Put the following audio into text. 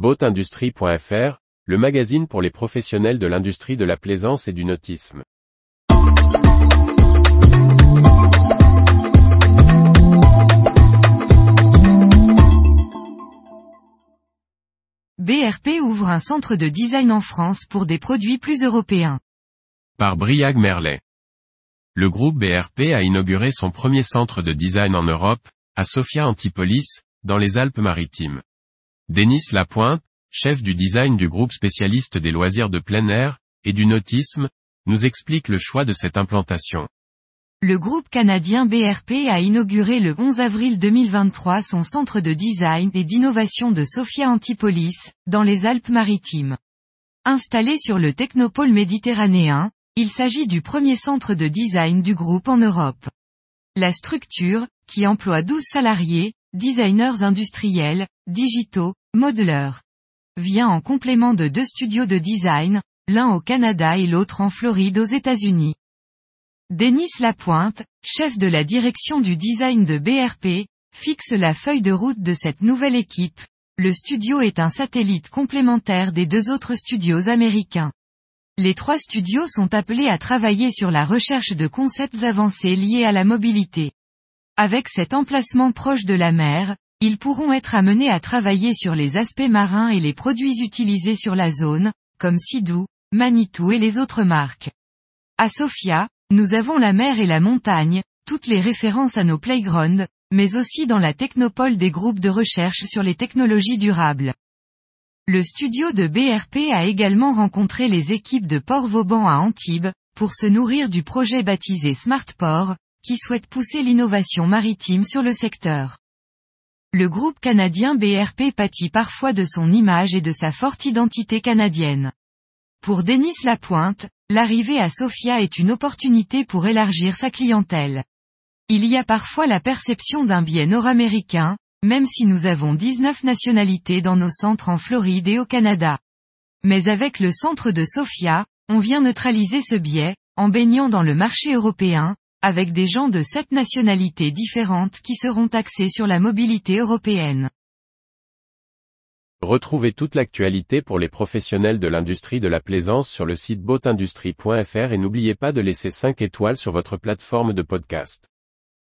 Boatindustrie.fr, le magazine pour les professionnels de l'industrie de la plaisance et du nautisme. BRP ouvre un centre de design en France pour des produits plus européens. Par Briag Merlet. Le groupe BRP a inauguré son premier centre de design en Europe, à Sofia Antipolis, dans les Alpes-Maritimes. Denis Lapointe, chef du design du groupe spécialiste des loisirs de plein air, et du nautisme, nous explique le choix de cette implantation. Le groupe canadien BRP a inauguré le 11 avril 2023 son centre de design et d'innovation de Sofia Antipolis, dans les Alpes-Maritimes. Installé sur le technopôle méditerranéen, il s'agit du premier centre de design du groupe en Europe. La structure, qui emploie 12 salariés, designers industriels, digitaux, modeleurs, vient en complément de deux studios de design, l'un au Canada et l'autre en Floride aux États-Unis. Denis Lapointe, chef de la direction du design de BRP, fixe la feuille de route de cette nouvelle équipe. Le studio est un satellite complémentaire des deux autres studios américains. Les trois studios sont appelés à travailler sur la recherche de concepts avancés liés à la mobilité. Avec cet emplacement proche de la mer, ils pourront être amenés à travailler sur les aspects marins et les produits utilisés sur la zone, comme Sidou, Manitou et les autres marques. À Sofia, nous avons la mer et la montagne, toutes les références à nos playgrounds, mais aussi dans la technopole des groupes de recherche sur les technologies durables. Le studio de BRP a également rencontré les équipes de Port Vauban à Antibes, pour se nourrir du projet baptisé Smart Port, qui souhaite pousser l'innovation maritime sur le secteur. Le groupe canadien BRP pâtit parfois de son image et de sa forte identité canadienne. Pour Denis Lapointe, L'arrivée à Sofia est une opportunité pour élargir sa clientèle. Il y a parfois la perception d'un biais nord-américain, même si nous avons 19 nationalités dans nos centres en Floride et au Canada. Mais avec le centre de Sofia, on vient neutraliser ce biais, en baignant dans le marché européen, avec des gens de sept nationalités différentes qui seront axés sur la mobilité européenne. Retrouvez toute l'actualité pour les professionnels de l'industrie de la plaisance sur le site boatindustrie.fr et n'oubliez pas de laisser 5 étoiles sur votre plateforme de podcast.